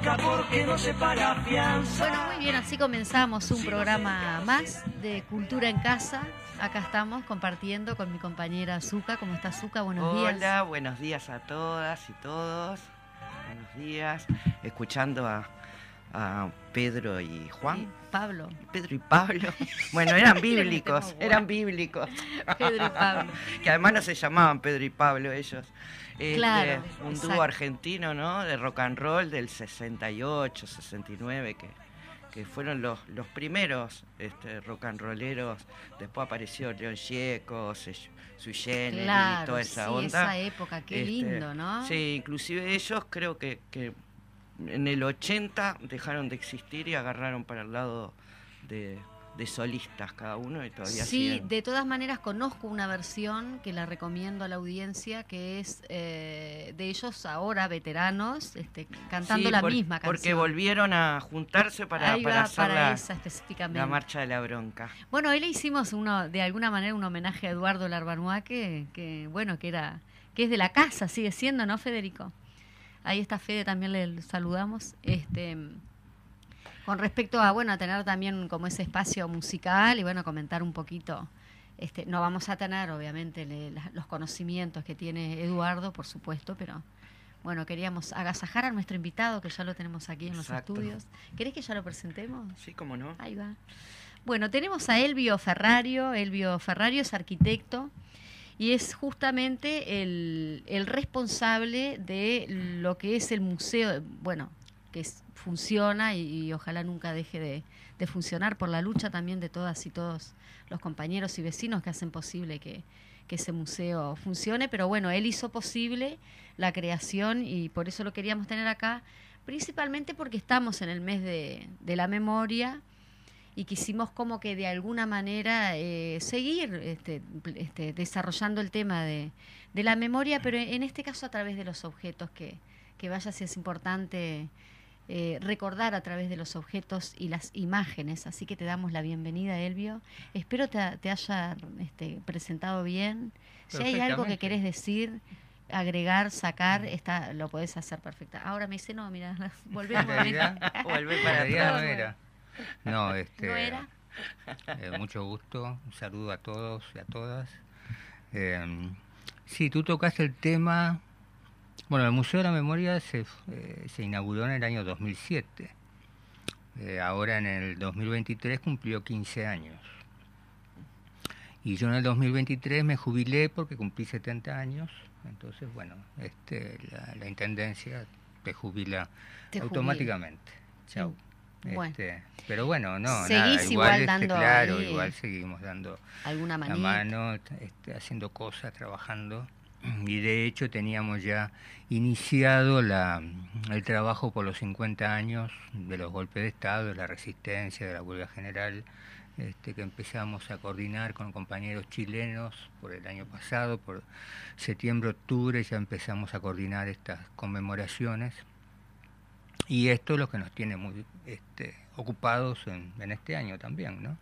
Bronca porque no se paga fianza. Bueno, muy bien, así comenzamos un programa más de Cultura en Casa. Acá estamos compartiendo con mi compañera Zuka. ¿Cómo está Zuka? Buenos días. Hola, buenos días a todas y todos. Buenos días. Escuchando a, a Pedro y Juan. Pablo. Pedro y Pablo. Bueno, eran bíblicos, eran bíblicos. Pedro y Pablo. Que además no se llamaban Pedro y Pablo ellos. Este, Claro, un exacto. dúo argentino, ¿no? De rock and roll del 68, 69, que, que fueron los, los primeros este, rock and rolleros. Después apareció León Gieco, Generis, Claro, toda esa sí, onda. esa época, qué Este, lindo, ¿no? Sí, inclusive ellos creo que, que en el 80 dejaron de existir y agarraron para el lado de, de solistas cada uno y todavía Sí, siguen. de todas maneras conozco una versión que la recomiendo a la audiencia, que es eh, de ellos ahora veteranos, este, cantando Sí, la por- misma canción. Porque volvieron a juntarse para, Ahí para va, hacer para la, esa específicamente. la marcha de la bronca. Bueno, hoy le hicimos uno, de alguna manera un homenaje a Eduardo Larbanois, que, que bueno, que era, que es de la casa, sigue siendo, ¿no, Federico? Ahí está Fede, también le saludamos. Este, con respecto a, bueno, a tener también como ese espacio musical y bueno, comentar un poquito. Este, no vamos a tener, obviamente, le- la- los conocimientos que tiene Eduardo, por supuesto, pero bueno, queríamos agasajar a nuestro invitado, que ya lo tenemos aquí en los estudios. ¿Querés que ya lo presentemos? Sí, cómo no. Ahí va. Bueno, tenemos a Elvio Ferrario. Elvio Ferrario es arquitecto y es justamente el, el responsable de lo que es el museo, bueno, que funciona y, ojalá nunca deje de, de funcionar por la lucha también de todas y todos los compañeros y vecinos que hacen posible que, ese museo funcione. Pero bueno, él hizo posible la creación y por eso lo queríamos tener acá, principalmente porque estamos en el mes de, la memoria y quisimos como que de alguna manera eh, seguir este, este, desarrollando el tema de, la memoria, pero en este caso a través de los objetos, que vaya si es importante eh, recordar a través de los objetos y las imágenes. Así que te damos la bienvenida, Elvio. Espero te, te haya este, presentado bien. Si hay algo que querés decir, agregar, sacar, está, lo podés hacer perfecta. Ahora me dice, no, mira, volvemos En para realidad no atrás. era. No, este, ¿No era? eh, mucho gusto, un saludo a todos y a todas. Eh, sí, tú tocaste el tema. Bueno, el Museo de la Memoria se, eh, se inauguró en el año 2007. eh, ahora en el 2023 cumplió 15 años. Y yo en el 2023 me jubilé porque cumplí 70 años. Entonces, bueno, este, la, intendencia te jubila automáticamente. Chau. Este, pero bueno, no, nada, igual, este, claro, igual seguimos dando alguna la mano, este, haciendo cosas, trabajando. Y de hecho teníamos ya iniciado la, el trabajo por los 50 años de los golpes de Estado, de la resistencia, de la huelga general, este, que empezamos a coordinar con compañeros chilenos por el año pasado, por septiembre, octubre ya empezamos a coordinar estas conmemoraciones y esto es lo que nos tiene muy este, ocupados en, este año también, ¿no?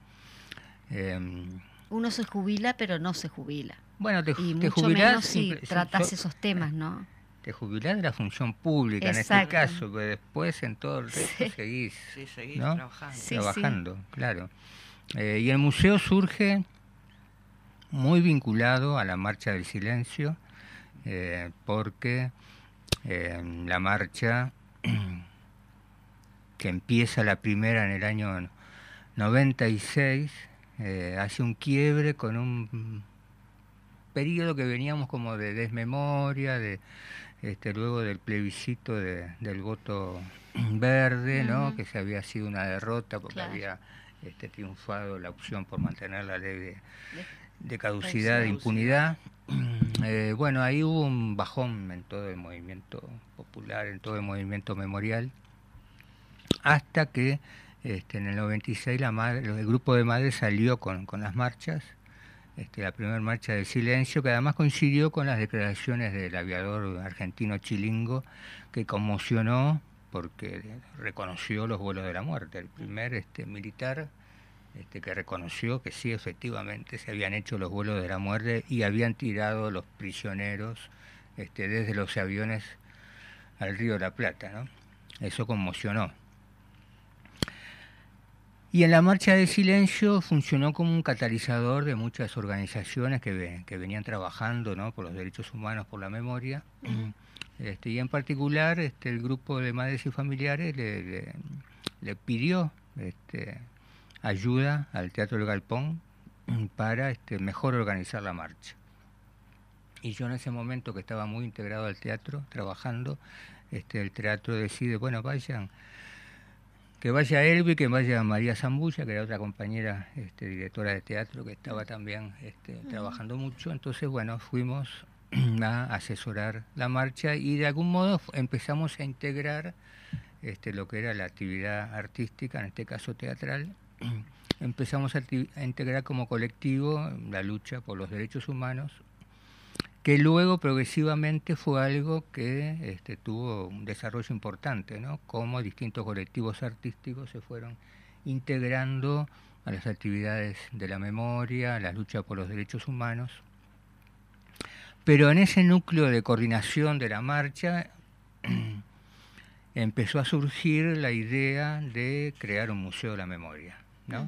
Em, Uno se jubila, pero no se jubila. Bueno, te, y te mucho jubilás, menos si tratas esos temas, ¿no? Te jubilás de la función pública en este caso, que después en todo el resto seguís, sí, seguís trabajando. trabajando, claro. Eh, y el museo surge muy vinculado a la Marcha del Silencio, eh, porque eh, la marcha que empieza la primera en el año 96, eh, hace un quiebre con un periodo que veníamos como de desmemoria, de este, luego del plebiscito del voto verde, ¿no? que se había sido una derrota porque había este, triunfado la opción por mantener la ley de, caducidad, de impunidad. Eh, bueno, ahí hubo un bajón en todo el movimiento popular, en todo el movimiento memorial hasta que este, en el 96 la madre, el grupo de madres salió con, las marchas, este, la primera marcha del silencio, que además coincidió con las declaraciones del aviador argentino Chilingo, que conmocionó porque reconoció los vuelos de la muerte, el primer este, militar este, que reconoció que sí, efectivamente, se habían hecho los vuelos de la muerte y habían tirado los prisioneros este, desde los aviones al río de la Plata. ¿no? Eso conmocionó. Y en la marcha de silencio funcionó como un catalizador de muchas organizaciones que, que venían trabajando ¿no? por los derechos humanos, por la memoria. Este, y en particular este, el grupo de madres y familiares le, le, pidió este, ayuda al Teatro del Galpón para este, mejor organizar la marcha. Y yo en ese momento que estaba muy integrado al teatro, trabajando, este, el teatro decide, bueno, vayan que vaya Elvi, que vaya María Zambulla, que era otra compañera este, directora de teatro que estaba también este, trabajando mucho. Entonces, bueno, fuimos a asesorar la marcha y de algún modo empezamos a integrar este, lo que era la actividad artística, en este caso teatral. Empezamos a integrar como colectivo la lucha por los derechos humanos que luego progresivamente fue algo que este, tuvo un desarrollo importante, ¿no? Cómo distintos colectivos artísticos se fueron integrando a las actividades de la memoria, a la lucha por los derechos humanos. Pero en ese núcleo de coordinación de la marcha empezó a surgir la idea de crear un museo de la memoria, ¿no?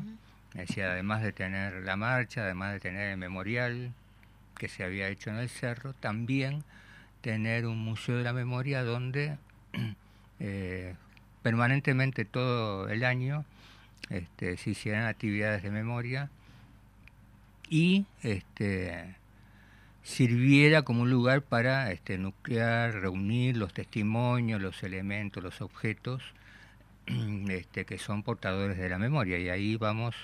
Decía, además de tener la marcha, además de tener el memorial, que se había hecho en el cerro, también tener un museo de la memoria donde eh, permanentemente todo el año este, se hicieran actividades de memoria y este, sirviera como un lugar para este, nuclear, reunir los testimonios, los elementos, los objetos este, que son portadores de la memoria. Y ahí vamos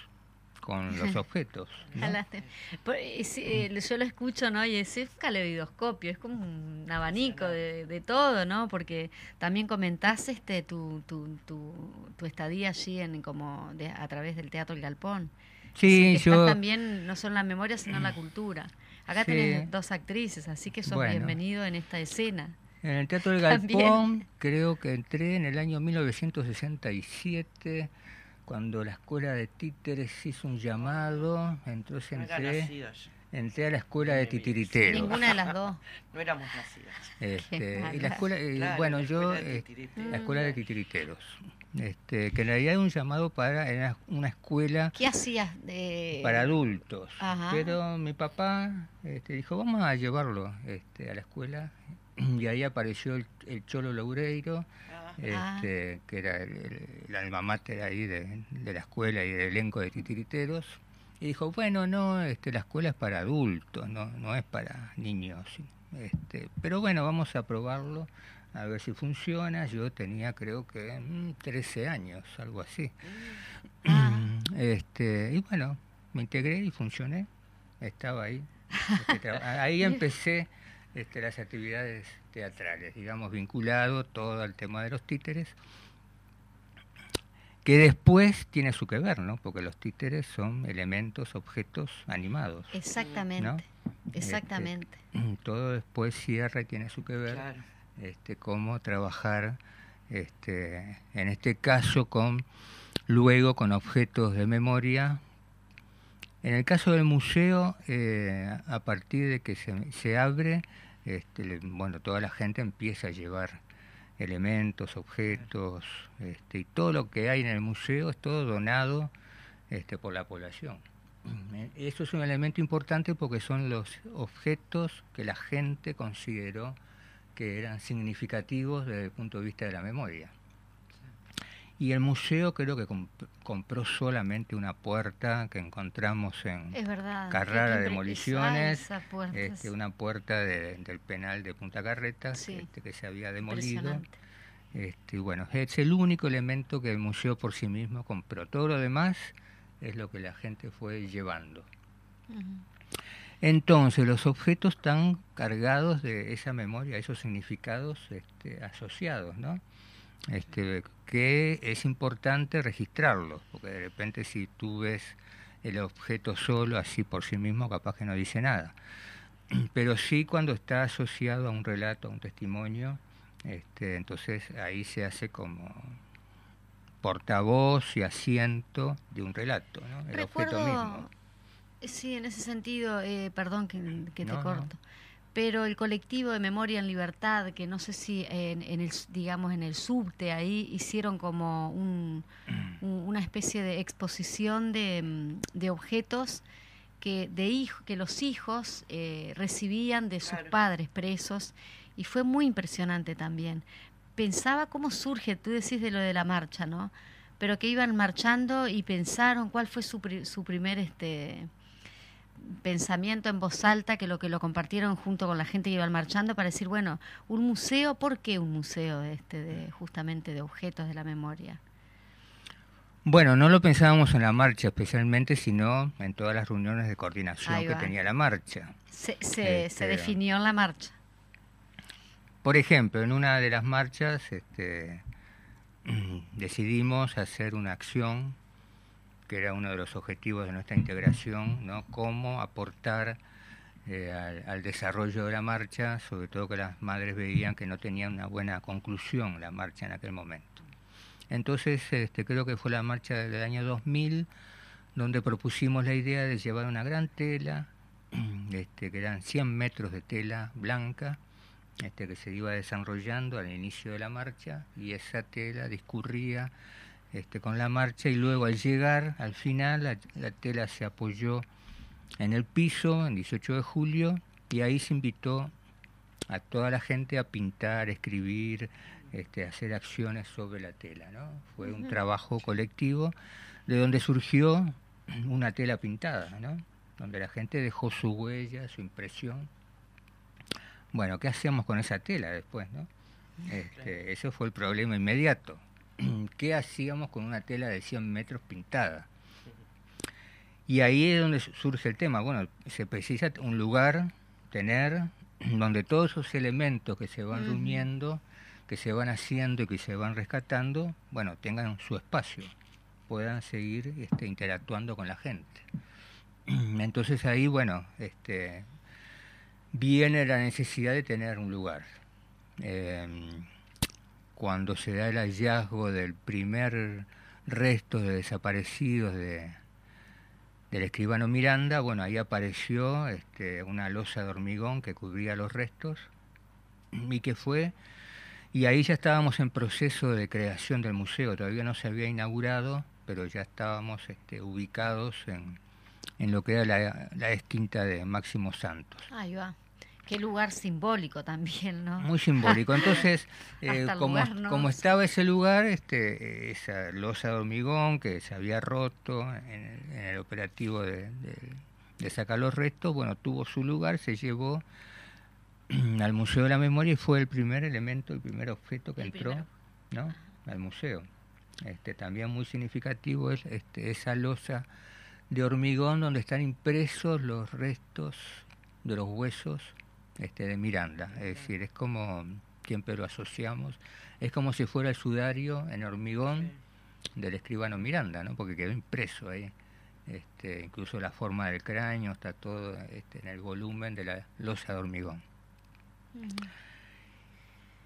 con los objetos. Eh, eh, yo lo escucho, ¿no? Y es, un caleidoscopio, es como un abanico de, todo, ¿no? Porque también comentás este, tu, tu, tu, estadía allí en, como a través del Teatro El Galpón. Sí, yo... también no solo la memoria, sino la cultura. Acá tenés dos actrices, así que sos bienvenido en esta escena. En el Teatro del Galpón creo que entré en el año 1967 cuando la escuela de títeres hizo un llamado, entonces entré, entré a la escuela de titiriteros. Ninguna de las dos. no éramos nacidas. Este, y la escuela, eh, bueno, yo, eh, la escuela de titiriteros. Este, que en realidad era un llamado para era una escuela ¿Qué hacías de... para adultos pero mi papá este, dijo vamos a llevarlo este, a la escuela y ahí apareció el, el Cholo Loureiro, Ah, este, que era el, el, el alma mater ahí de, de la escuela y del elenco de titiriteros. Y dijo, bueno, no, este, la escuela es para adultos, no, no es para niños. Este, pero bueno, vamos a probarlo, a ver si funciona. Yo tenía creo que mm, 13 años, algo así. Ah. Este, y bueno, me integré y funcioné. Estaba ahí. Este, ahí empecé este, las actividades teatrales, digamos, vinculado todo al tema de los títeres, que después tiene su que ver, ¿no? Porque los títeres son elementos, objetos animados. Exactamente, ¿no? exactamente. Todo después cierra y tiene su que ver claro. este, cómo trabajar, este, en este caso, con luego con objetos de memoria. En el caso del museo, eh, a partir de que se, se abre, este, bueno, toda la gente empieza a llevar elementos, objetos, este, y todo lo que hay en el museo es todo donado este, por la población. Eh, Eso es un elemento importante porque son los objetos que la gente consideró que eran significativos desde el punto de vista de la memoria. Y el museo creo que comp- compró solamente una puerta que encontramos en verdad. Carrara Demoliciones, puerta es este, una puerta de- del penal de Punta Carretas Sí. este, que se había demolido. Este, y bueno, es el único elemento que el museo por sí mismo compró. Todo lo demás es lo que la gente fue llevando. Entonces, los objetos están cargados de esa memoria, esos significados este, asociados, ¿no? Este, que es importante registrarlos, porque de repente si tú ves el objeto solo, así por sí mismo, capaz que no dice nada. Pero sí cuando está asociado a un relato, a un testimonio, este, entonces ahí se hace como portavoz y asiento de un relato, ¿no? El objeto mismo. Sí, en ese sentido, eh, perdón que, que te No, no. Pero el colectivo de Memoria en Libertad, que no sé si en, en el, digamos, en el subte ahí hicieron como un, un- una especie de exposición de, mm, de objetos que de hijo, que los hijos eh, recibían de sus Claro. padres presos y fue muy impresionante también. Pensaba cómo surge, tú decís de lo de la marcha, ¿no? Pero que iban marchando y pensaron cuál fue su, pri- su primer este pensamiento en voz alta, que lo que lo compartieron junto con la gente que iban marchando para decir, bueno, un museo, ¿por qué un museo este de justamente de objetos de la memoria? Bueno, no lo pensábamos en la marcha especialmente, sino en todas las reuniones de coordinación que tenía la marcha. Se, se, Este, se definió en la marcha. Por ejemplo, en una de las marchas este, decidimos hacer una acción que era uno de los objetivos de nuestra integración, ¿no? Cómo aportar eh, al, desarrollo de la marcha, sobre todo que las madres veían que no tenían una buena conclusión la marcha en aquel momento. Entonces, este, creo que fue la marcha del año 2000, donde propusimos la idea de llevar una gran tela, este, que eran 100 metros de tela blanca, este, que se iba desarrollando al inicio de la marcha, y esa tela discurría este, con la marcha, y luego al llegar, al final, la, la tela se apoyó en el piso, en 18 de julio, y ahí se invitó a toda la gente a pintar, escribir, este, hacer acciones sobre la tela. ¿no? Fue un trabajo colectivo de donde surgió una tela pintada, ¿no? donde la gente dejó su huella, su impresión. Bueno, ¿qué hacíamos con esa tela después? ¿no? Este, eso fue el problema inmediato. ¿Qué hacíamos con una tela de 100 metros pintada? Y ahí es donde su- surge el tema. Bueno, se precisa un lugar, tener, donde todos esos elementos que se van Ujú. reuniendo, que se van haciendo y que se van rescatando, bueno, tengan su espacio, puedan seguir este, interactuando con la gente. Entonces ahí, bueno, este, viene la necesidad de tener un lugar. Em, cuando se da el hallazgo del primer resto de desaparecidos de, del escribano Miranda, bueno, ahí apareció este, una losa de hormigón que cubría los restos y que fue, y ahí ya estábamos en proceso de creación del museo, todavía no se había inaugurado, pero ya estábamos este, ubicados en, en lo que era la, la extinta de Máximo Santos. Ahí va. Qué lugar simbólico también, ¿no? Muy simbólico. Entonces, eh, como, no estaba ese lugar, este, esa losa de hormigón que se había roto en el, en el operativo de, de- de sacar los restos, bueno, tuvo su lugar, se llevó al Museo de la Memoria y fue el primer elemento, el primer objeto que El entró primero. ¿no? al museo. Este, también muy significativo es este, esa losa de hormigón donde están impresos los restos de los huesos este, de Miranda. Es decir, es como, siempre lo asociamos, es como si fuera el sudario en hormigón del escribano Miranda, ¿no? porque quedó impreso ahí. Este, incluso la forma del cráneo está todo este, en el volumen de la losa de hormigón.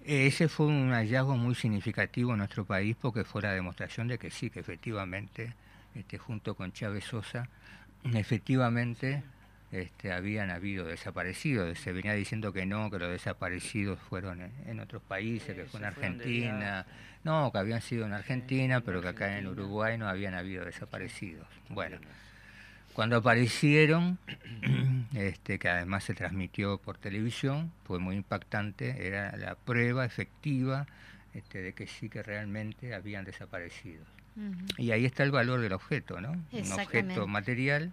Ese fue un hallazgo muy significativo en nuestro país porque fue la demostración de que sí, que efectivamente, este, junto con Chávez Sosa, efectivamente este, habían habido desaparecidos. Se venía diciendo que no, que los desaparecidos fueron en, en otros países, que fue en Argentina. No, que habían sido en Argentina, en pero que acá en. Uruguay no habían habido desaparecidos. Bueno, cuando aparecieron, este, que además se transmitió por televisión, fue muy impactante, era la prueba efectiva este, de que sí que realmente habían desaparecido. Y ahí está el valor del objeto, ¿no? Un objeto material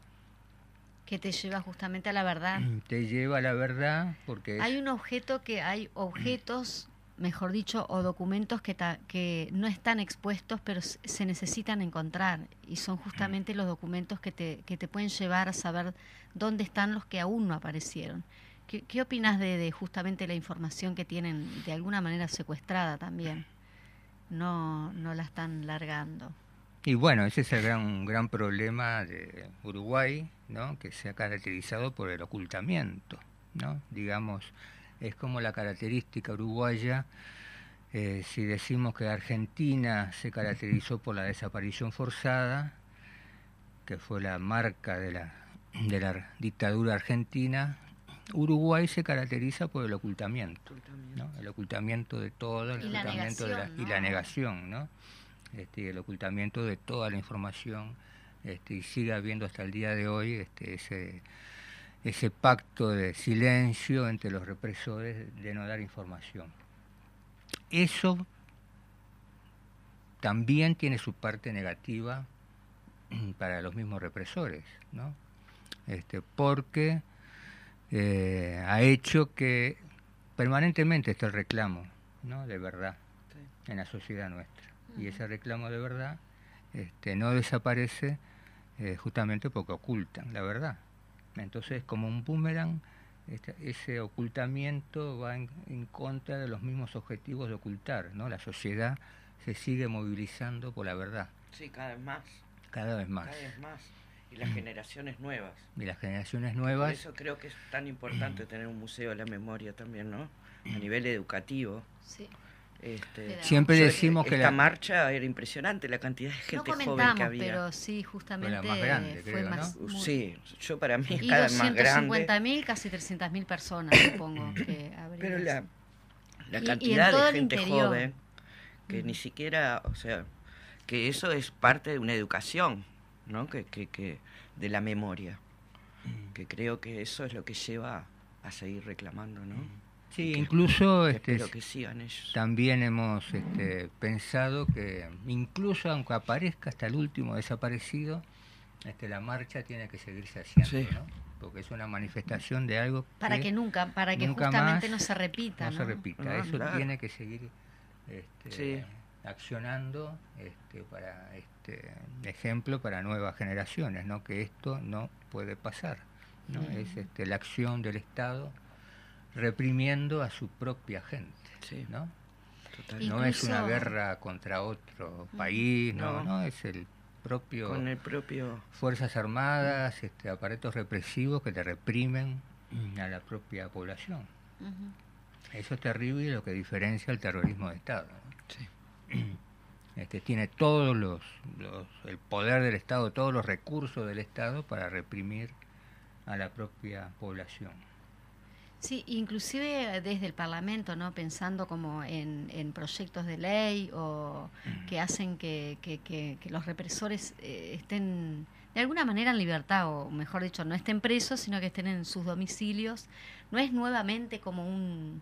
Que te lleva justamente a la verdad. te lleva a la verdad porque Hay un objeto que hay objetos, mejor dicho, o documentos que, ta- que no están expuestos, pero se necesitan encontrar. Y son justamente los documentos que te, que te pueden llevar a saber dónde están los que aún no aparecieron. ¿Qué, qué opinas de, de justamente la información que tienen de alguna manera secuestrada también? No, no la están largando. Y bueno, ese es el gran, gran problema de Uruguay, ¿no? que se ha caracterizado por el ocultamiento. ¿no? Digamos, es como la característica uruguaya, eh, si decimos que Argentina se caracterizó por la desaparición forzada, que fue la marca de la, de la dictadura argentina, Uruguay se caracteriza por el ocultamiento. ¿no? El ocultamiento de todo, el Y la ocultamiento de la, negación, y la negación, ¿no? Este, y el ocultamiento de toda la información, este, y sigue habiendo hasta el día de hoy este, ese, ese pacto de silencio entre los represores de no dar información. Eso también tiene su parte negativa para los mismos represores, ¿no? Este, porque eh, ha hecho que permanentemente esté el reclamo ¿no? de verdad en la sociedad nuestra. Y ese reclamo de verdad este, no desaparece eh, justamente porque ocultan la verdad. Entonces, como un boomerang, este- ese ocultamiento va en, en contra de los mismos objetivos de ocultar. ¿no? La sociedad se sigue movilizando por la verdad, Sí, cada vez más. cada vez más. Cada vez más. Y las generaciones nuevas. Y las generaciones Por nuevas eso creo que es tan importante tener un museo de la memoria también, ¿no? A nivel educativo. Sí. Este, siempre decimos que esta la, marcha era impresionante, la cantidad de No gente joven que había. pero sí, justamente más grande, fue creo, ¿no? más... muy- Sí, yo para mí es Y cada vez más grande. 250.000, casi 300.000 personas, supongo que habría. Pero la, la Y- y en cantidad de gente interior. joven que ni siquiera, o sea, que eso es parte de una educación, ¿no? Que, que, que de la memoria. Que creo que eso es lo que lleva a seguir reclamando, ¿no? Sí, que- incluso Que este, espero que sigan ellos. también hemos este, pensado que incluso aunque aparezca hasta el último desaparecido, este, la marcha tiene que seguirse haciendo, Sí. ¿no? porque es una manifestación de algo Para que nunca, para que nunca justamente no se repita, no ¿no? se repita. Eso claro. tiene que seguir este, Sí. accionando este, para este ejemplo para nuevas generaciones, ¿no? que esto no puede pasar. ¿no? Es este, la acción del Estado reprimiendo a su propia gente. Sí, ¿no? total. Y- No es una guerra contra otro país, no, No. no, es el propio Con el propio... Fuerzas Armadas, este, aparatos represivos que te reprimen a la propia población. Eso es terrible y lo que diferencia el terrorismo de Estado. ¿no? Sí. Este, tiene todos los, los- el poder del Estado, todos los recursos del Estado para reprimir a la propia población. Sí, inclusive desde el Parlamento, ¿no? Pensando como en, en proyectos de ley o que hacen que, que, que, que los represores eh, estén de alguna manera en libertad, o mejor dicho, no estén presos, sino que estén en sus domicilios. No es nuevamente como un,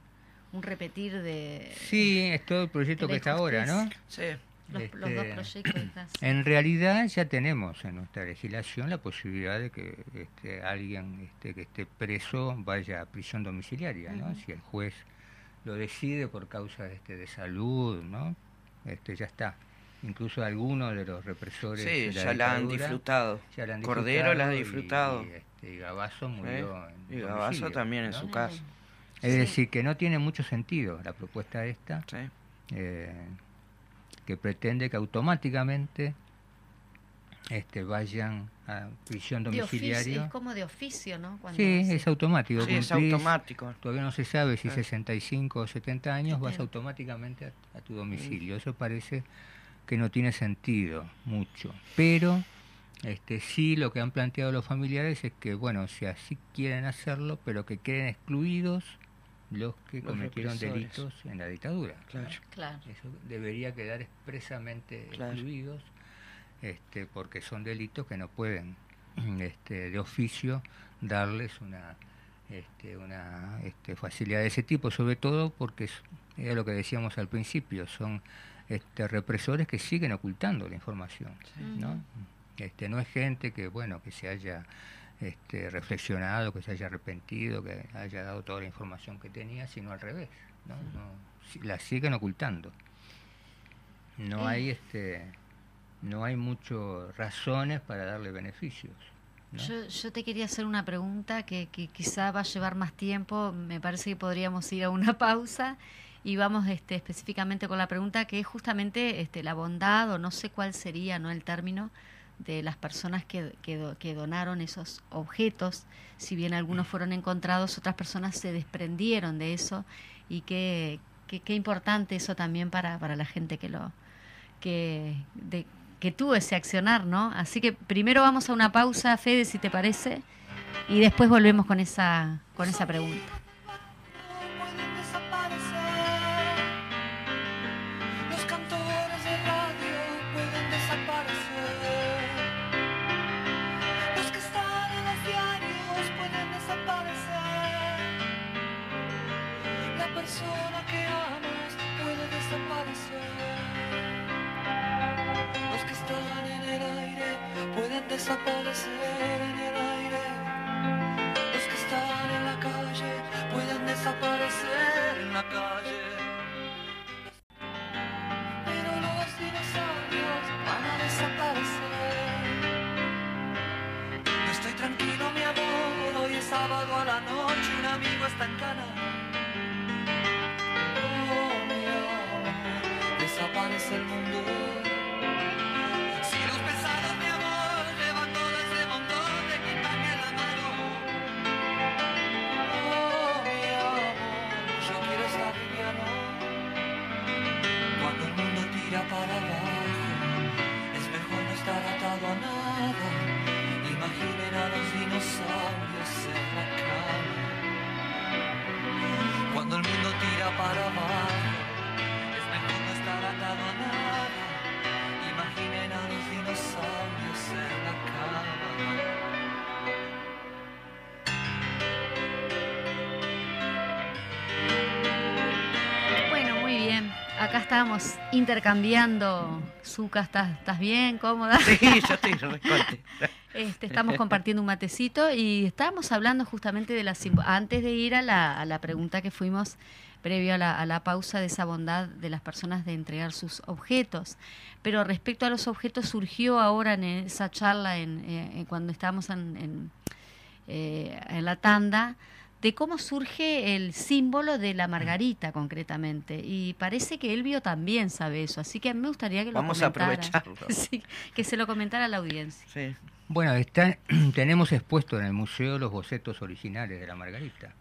un repetir de... Sí, es todo el proyecto que está ahora, ¿no? Sí. Los, los dos Este, proyectos En realidad ya tenemos en nuestra legislación la posibilidad de que este, alguien este, que esté preso vaya a prisión domiciliaria, ¿no? Ujú. Si el juez lo decide por causa este, de salud, ¿no? Este, ya está. Incluso algunos de los represores Sí, de la ya la han disfrutado. ya la han Cordero la ha y- disfrutado. Y, este, y Gabazo murió ¿Eh? en Y Gabazo también en ¿no? su casa. Es Sí. decir, que no tiene mucho sentido la propuesta esta Sí. eh, que pretende que automáticamente este, vayan a prisión oficio, domiciliaria. es como de oficio, ¿no? Cuando Sí, es automático. Sí, es automático. Todavía no se sabe si Eh. 65 o 70 años vas automáticamente a, a tu domicilio. Eso parece que no tiene sentido mucho. Pero este, sí lo que han planteado los familiares es que, bueno, si así quieren hacerlo, pero que queden excluidos los que Los cometieron represores. delitos en la dictadura. Claro. Claro. Eso debería quedar expresamente Claro. excluidos, este, porque son delitos que no pueden, este, de oficio, darles una, este, una este, facilidad de ese tipo, sobre todo porque es, era lo que decíamos al principio, son este, represores que siguen ocultando la información, ¿no? Este, no es gente que, bueno, que se haya este, reflexionado, que se haya arrepentido, que haya dado toda la información que tenía, sino al revés, ¿no? No, la siguen ocultando. No hay este, no hay muchas razones para darle beneficios. ¿no? Yo, yo te quería hacer una pregunta que, que quizá va a llevar más tiempo. Me parece que podríamos ir a una pausa y vamos este, específicamente con la pregunta que es justamente este, la bondad o no sé cuál sería no el término de las personas que, que, que donaron esos objetos. Si bien algunos fueron encontrados, otras personas se desprendieron de eso y qué qué importante eso también para, para la gente que lo que, de, que tuvo ese accionar, ¿no? Así que primero vamos a una pausa, Fede, si te parece, y después volvemos con esa, con esa pregunta. Pueden desaparecer. en estábamos intercambiando. Zuka, ¿estás, estás bien? ¿Cómoda? Sí, yo estoy recontra. Este, estamos compartiendo un matecito y estábamos hablando justamente de la antes de ir a la, a la pregunta que fuimos previo a la, a la pausa de esa bondad de las personas de entregar sus objetos. Pero respecto a los objetos surgió ahora en esa charla en, eh, en cuando estábamos en, en, eh, en la tanda de cómo surge el símbolo de la margarita concretamente y parece que Elvio también sabe eso, así que me gustaría que lo Vamos a aprovecharlo. Sí, que se lo comentara a la audiencia. Sí. Bueno, está, tenemos expuesto en el museo los bocetos originales de la Margarita.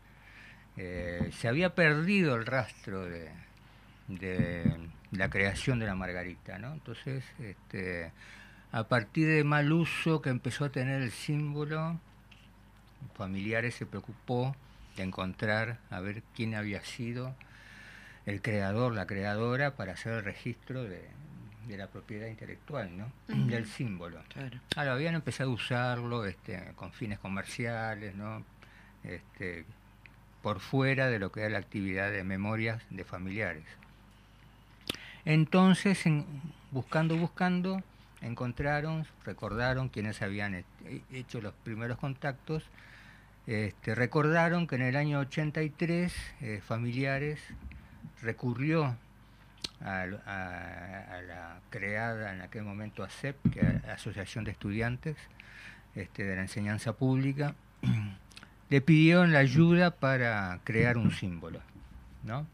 Eh, se había perdido el rastro de, de la creación de la Margarita, ¿no? Entonces, este, a partir de mal uso que empezó a tener el símbolo, familiares se preocupó de encontrar a ver quién había sido el creador, la creadora, para hacer el registro de, de la propiedad intelectual, ¿no? Del símbolo. Claro. Claro, habían empezado a usarlo este, con fines comerciales, ¿no? Este, por fuera de lo que era la actividad de memorias de familiares. Entonces, en- buscando, buscando, encontraron, recordaron quienes habían he- hecho los primeros contactos, este, recordaron que en el año 83 eh, familiares recurrió a, la creada en aquel momento ASEP, que era Asociación de Estudiantes este, de la Enseñanza Pública, le pidieron la ayuda para crear un símbolo, ¿no?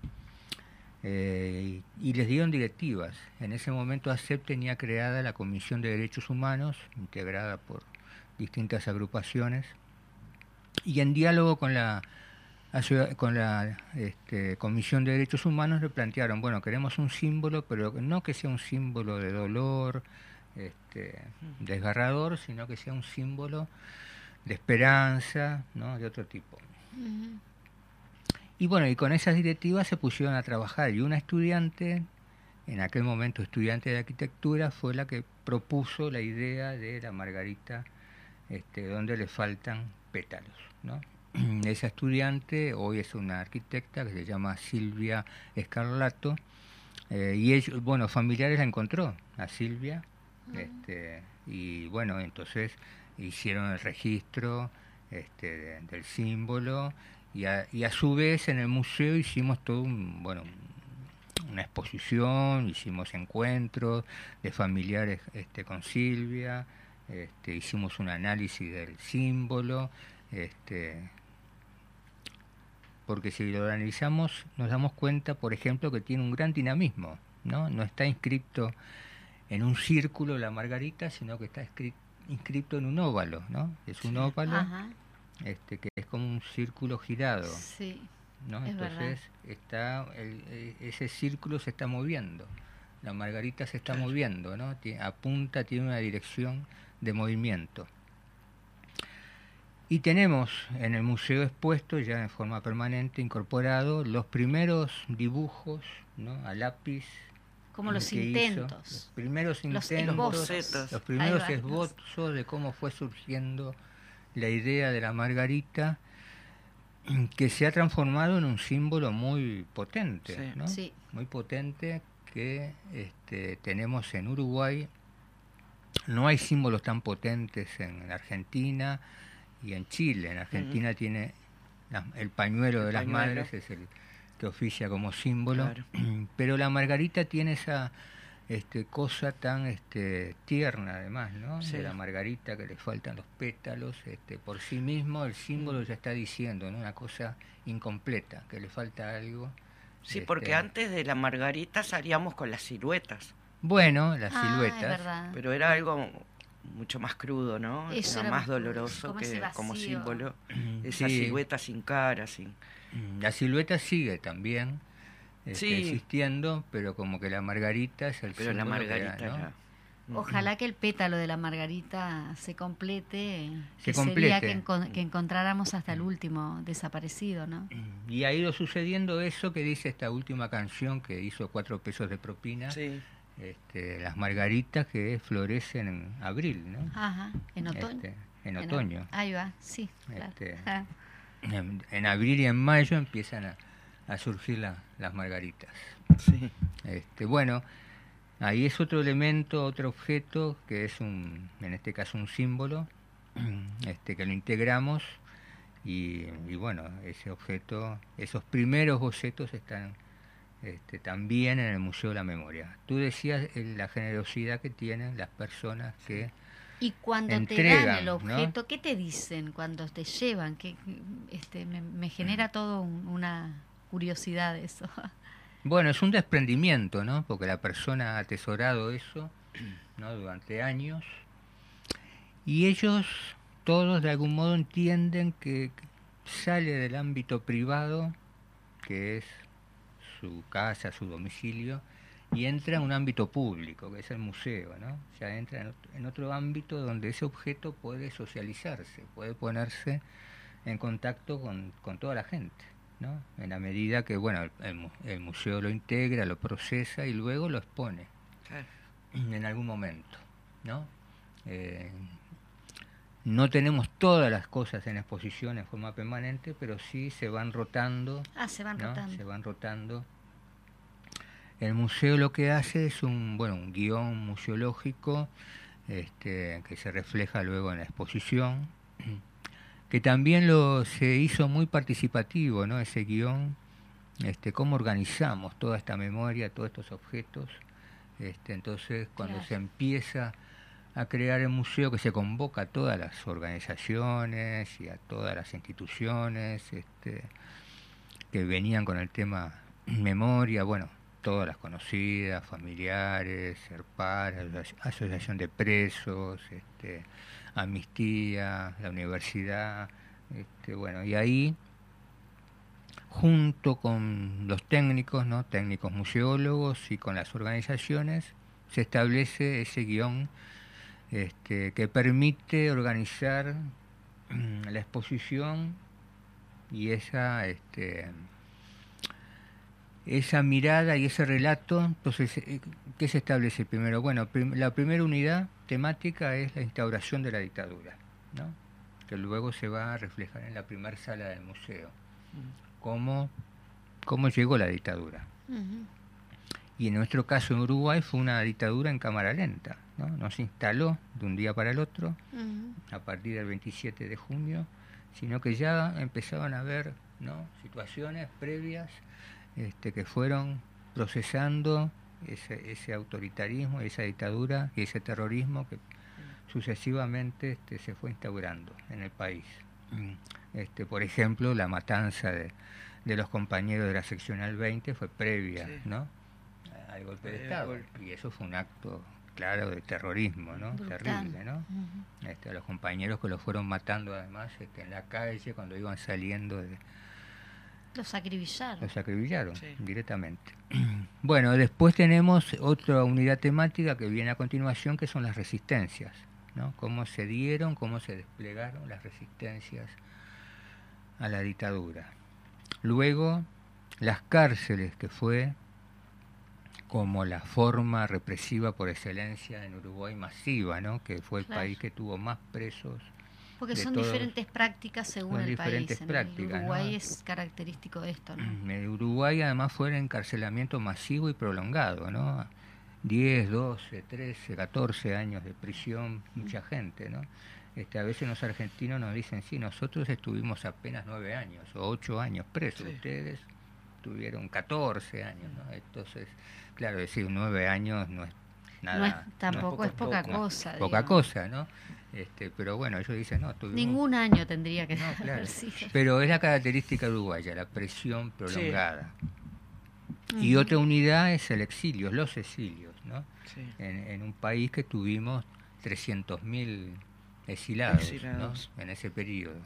Eh, y les dieron directivas. En ese momento ASEP tenía creada la Comisión de Derechos Humanos, integrada por distintas agrupaciones, y en diálogo con la con la este, Comisión de Derechos Humanos le plantearon, bueno, queremos un símbolo, pero no que sea un símbolo de dolor, este, desgarrador, sino que sea un símbolo de esperanza, ¿no? de otro tipo. Y bueno, y con esas directivas se pusieron a trabajar y una estudiante, en aquel momento estudiante de arquitectura, fue la que propuso la idea de la margarita este, donde le faltan pétalos. ¿no? Esa estudiante hoy es una arquitecta que se llama Silvia Escarlato eh, y ellos, bueno, familiares la encontró a Silvia este, y bueno, entonces hicieron el registro este, de- del símbolo y a, y a su vez en el museo hicimos todo un, bueno, una exposición, hicimos encuentros de familiares este, con Silvia, este, hicimos un análisis del símbolo, este, porque si lo analizamos nos damos cuenta, por ejemplo, que tiene un gran dinamismo, ¿no? No está inscrito en un círculo la margarita, sino que está inscrito en un óvalo, ¿no? Es un óvalo Ajá, este, que es como un círculo girado, sí. ¿no? es verdad. Entonces está el- e- ese círculo se está moviendo, la margarita se está moviendo, ¿no? Tie- apunta, tiene una dirección de movimiento. Y tenemos en el museo expuesto, ya en forma permanente, incorporado los primeros dibujos ¿no? a lápiz. Como los que hizo, intentos. los primeros Los intentos. esbozos. Los primeros va. esbozos de cómo fue surgiendo la idea de la margarita, que se ha transformado en un símbolo muy potente, Sí. ¿no? Sí. muy potente que este, tenemos en Uruguay. No hay símbolos tan potentes en Argentina y en Chile. En Argentina tiene la- el pañuelo El de las madres, es el que oficia como símbolo. Claro. Pero la margarita tiene esa este, cosa tan este, tierna además, ¿no? Sí. De la margarita que le faltan los pétalos. Este, por sí mismo el símbolo ya está diciendo, ¿no? Una cosa incompleta, que le falta algo. Sí, porque Este, antes de la margarita salíamos con las siluetas, Bueno, las Ah, siluetas. pero era algo mucho más crudo, ¿no? Eso era era más doloroso como que como símbolo. Esa Sí. silueta sin cara, sin... La silueta sigue también este, Sí. existiendo, pero como que la margarita es el Pero la que margarita ¿no? ya... Ojalá que el pétalo de la margarita se complete, Se que complete. sería que, encon- que encontráramos hasta el último desaparecido, ¿no? Y ha ido sucediendo eso que dice esta última canción que hizo cuatro pesos de propina, Sí, este, las margaritas que florecen en abril, ¿no? Ajá, en otoño. Este, en otoño. Ahí va, sí. Este, En, en abril y en mayo empiezan a, a surgir la- las margaritas. sí. Este, bueno, ahí es otro elemento, otro objeto que es un, en este caso un símbolo, este, que lo integramos y, y bueno, ese objeto, esos primeros bocetos están este, también en el Museo de la Memoria. Tú decías eh, la generosidad que tienen las personas que Y cuando te dan entregan, el ¿no? objeto, ¿qué te dicen cuando te llevan? Que este, me, me genera todo un- una curiosidad eso. Bueno, es un desprendimiento, ¿no? Porque la persona ha atesorado eso, ¿no? Durante años. Y ellos, todos de algún modo, entienden que sale del ámbito privado, que es su casa, su domicilio, y entra en un ámbito público, que es el museo, ¿no? Ya entra en otro, en otro ámbito donde ese objeto puede socializarse, puede ponerse en contacto con, con toda la gente, ¿no? En la medida que, bueno, el, el museo lo integra, lo procesa y luego lo expone Claro. en algún momento, ¿no? Eh, no tenemos todas las cosas en exposición en forma permanente, pero sí se van rotando Ah, se van ¿no? rotando. Se van rotando. El museo lo que hace es un, bueno, un guion museológico este, que se refleja luego en la exposición, que también lo, se hizo muy participativo, ¿no? Ese guion, este, cómo organizamos toda esta memoria, todos estos objetos. Este, entonces, cuando Claro. se empieza a crear el museo, que se convoca a todas las organizaciones y a todas las instituciones, este, que venían con el tema memoria, bueno, todas las conocidas, familiares, SERPAR, Asoci- Asociación de Presos, este, Amnistía, la universidad, este, bueno, y ahí, junto con los técnicos, ¿no? técnicos museólogos y con las organizaciones, se establece ese guion este, que permite organizar mm, la exposición y esa este, esa mirada y ese relato entonces eh, qué se establece primero. Bueno prim- la primera unidad temática es la instauración de la dictadura ¿no? que luego se va a reflejar en la primera sala del museo. Cómo cómo llegó la dictadura y en nuestro caso en Uruguay fue una dictadura en cámara lenta ¿no? no se instaló de un día para el otro a partir del 27 de junio, sino que ya empezaban a haber ¿no? situaciones previas este, que fueron procesando ese, ese autoritarismo, esa dictadura y ese terrorismo que sucesivamente este, se fue instaurando en el país. Mm. Este, por ejemplo, la matanza de, de los compañeros de la seccional 20 fue previa Sí. ¿no? al golpe de Estado y eso fue un acto claro de terrorismo, ¿no? Brutal. terrible, ¿no? Este, a los compañeros que los fueron matando además este, en la calle cuando iban saliendo, de, Los acribillaron. los acribillaron Sí. directamente. Bueno, después tenemos otra unidad temática que viene a continuación que son las resistencias, ¿no? Cómo se dieron, cómo se desplegaron las resistencias a la dictadura. Luego, las cárceles, que fue como la forma represiva por excelencia en Uruguay masiva, ¿no? que fue el Claro. país que tuvo más presos Porque son todos- diferentes prácticas según el diferentes país. En prácticas. Uruguay es característico de esto, ¿no? En Uruguay además fue el encarcelamiento masivo y prolongado, ¿no? 10, 12, 13, 14 años de prisión, mucha gente, ¿no? Este, a veces los argentinos nos dicen, sí, nosotros estuvimos apenas 9 años o 8 años presos, Sí. ustedes tuvieron 14 años, ¿no? Entonces, claro, decir 9 años no es nada. No es- tampoco es poca cosa, Poca digamos. cosa, ¿no? Este, pero bueno, ellos dicen, no, tuvimos Ningún año tendría que no, claro. Pero es la característica uruguaya, la presión prolongada. Y otra unidad es el exilio, los exilios, ¿no? Sí. En, en un país que tuvimos 300.000 exilados, Exilados. ¿no? en ese periodo.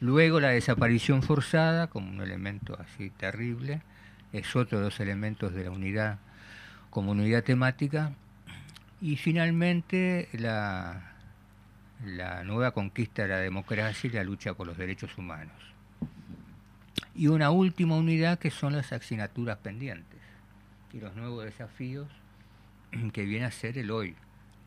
Luego la desaparición forzada, como un elemento así terrible, es otro de los elementos de la unidad como unidad temática. Y finalmente la, la nueva conquista de la democracia y la lucha por los derechos humanos. Y una última unidad que son las asignaturas pendientes y los nuevos desafíos que viene a ser el hoy.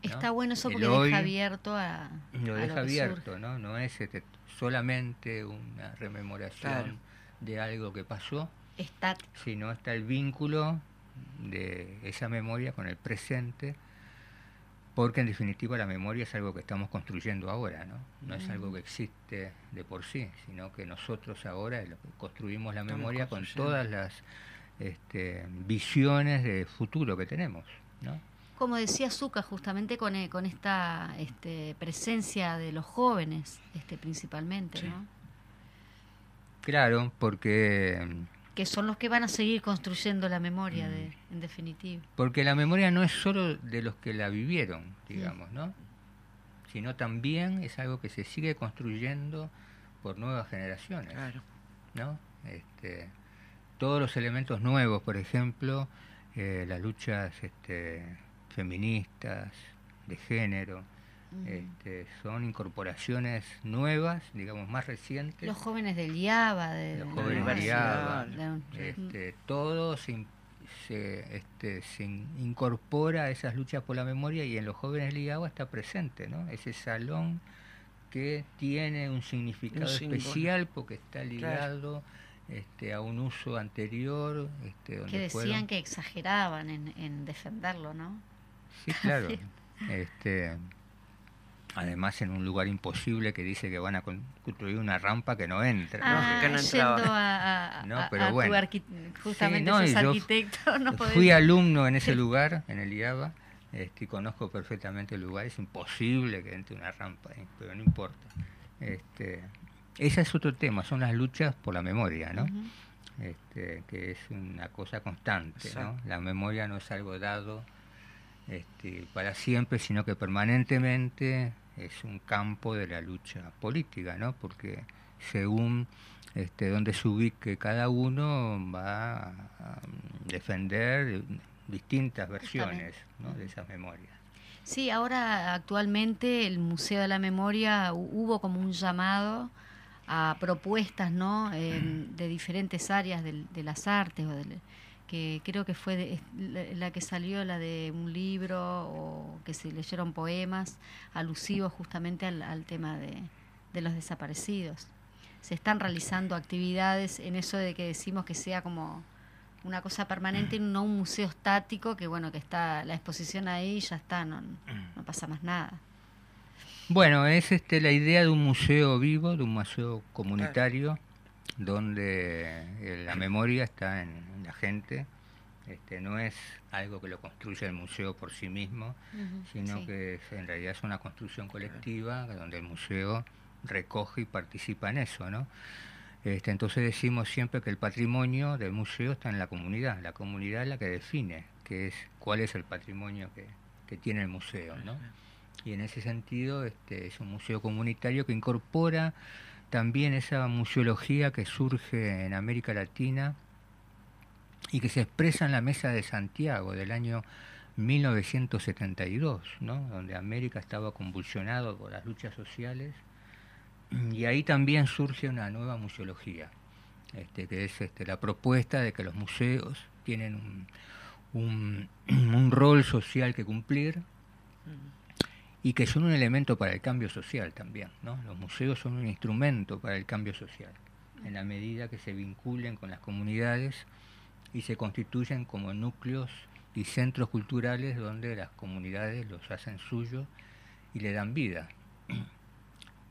¿no? Está bueno eso El porque hoy deja abierto a. lo a deja abierto, surge. ¿no? No es este, solamente una rememoración Claro. de algo que pasó, Está sino está el vínculo de esa memoria con el presente, porque en definitiva la memoria es algo que estamos construyendo ahora, ¿no? No es algo que existe de por sí, sino que nosotros ahora construimos la memoria con todas las este, visiones de futuro que tenemos, ¿no? Como decía Zucca, justamente con, eh, con esta este, presencia de los jóvenes, este, principalmente, Sí. ¿no? Claro, porque que son los que van a seguir construyendo la memoria, Mm. de, en definitiva. Porque la memoria no es solo de los que la vivieron, digamos, ¿no? Sino también es algo que se sigue construyendo por nuevas generaciones, Claro. ¿no? Este, todos los elementos nuevos, por ejemplo, eh, las luchas este, feministas, de género, Este, son incorporaciones nuevas, digamos, más recientes. Los jóvenes del IABA, de, Los de- jóvenes de- del IABA, este, todo se, se, este, se in- incorpora a esas luchas por la memoria y en los jóvenes del IABA está presente, ¿no? Ese salón que tiene un significado Un especial porque está ligado este, a un uso anterior. Este, donde que decían fueron- que exageraban en, en defenderlo, ¿no? Sí, claro. Este, además en un lugar imposible que dice que van a con- construir una rampa que no entra. ¿no? Ah, que no yendo entraba. a, a- No, pero a tu bueno. justamente Sí, no, sos arquitecto, no podés- Fui alumno en ese lugar, en el IABA, este, y conozco perfectamente el lugar. Es imposible que entre una rampa pero no importa. Este, ese es otro tema, son las luchas por la memoria, ¿no? Este, que es una cosa constante. ¿no? La memoria no es algo dado este, para siempre, sino que permanentemente es un campo de la lucha política, ¿no? porque según este, donde se ubique cada uno va a, defender distintas versiones ¿no? de esas memorias. Sí, ahora actualmente el Museo de la Memoria hu- hubo como un llamado a propuestas ¿no? En- de diferentes áreas del- de, las artes, o del- que creo que fue de- la, la que salió, la de un libro o que se leyeron poemas alusivos justamente al, al tema de, de los desaparecidos. Se están realizando actividades en eso de que decimos que sea como una cosa permanente, no un museo estático, que bueno, que está la exposición ahí y ya está, no, no pasa más nada. Bueno, es este, la idea de un museo vivo, de un museo comunitario, donde eh, la memoria está en, la gente. Este, no es algo que lo construya el museo por sí mismo, sino Sí. que es- en realidad es una construcción colectiva donde el museo recoge y participa en eso, ¿no? Este, entonces decimos siempre que el patrimonio del museo está en la comunidad, la comunidad es la que define qué es, cuál es el patrimonio que, que tiene el museo, ¿no? Y en ese sentido este, es un museo comunitario que incorpora también esa museología que surge en América Latina y que se expresa en la Mesa de Santiago del año 1972, ¿no? donde América estaba convulsionado por las luchas sociales y ahí también surge una nueva museología, este, que es este, la propuesta de que los museos tienen un, un- un rol social que cumplir y que son un elemento para el cambio social también. ¿no? Los museos son un instrumento para el cambio social, en la medida que se vinculen con las comunidades y se constituyen como núcleos y centros culturales donde las comunidades los hacen suyos y le dan vida.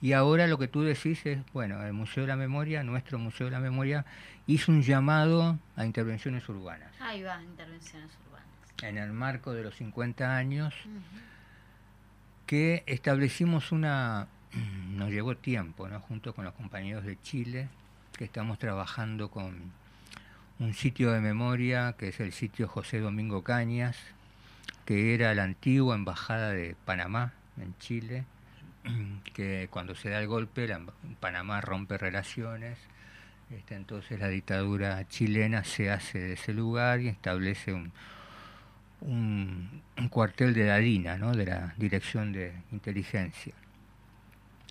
Y ahora lo que tú decís es, bueno, el Museo de la Memoria, nuestro Museo de la Memoria, hizo un llamado a intervenciones urbanas. Ahí va, intervenciones urbanas. En el marco de los 50 años, que establecimos una, nos llevó tiempo, ¿no? junto con los compañeros de Chile, que estamos trabajando con un sitio de memoria, que es el sitio José Domingo Cañas, que era la antigua embajada de Panamá en Chile, que cuando se da el golpe, la Panamá rompe relaciones, este, entonces la dictadura chilena se hace de ese lugar y establece un, un, un cuartel de la DINA, ¿no? de la Dirección de Inteligencia.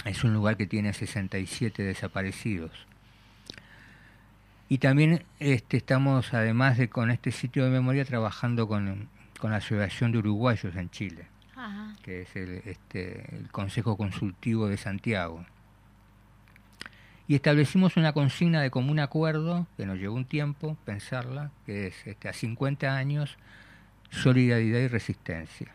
Es un lugar que tiene 67 desaparecidos. Y también este, estamos, además de con este sitio de memoria, trabajando con, con la Asociación de Uruguayos en Chile, Ajá. que es el, este, el Consejo Consultivo de Santiago. Y establecimos una consigna de común acuerdo, que nos llevó un tiempo pensarla, que es este, a 50 años, solidaridad y resistencia.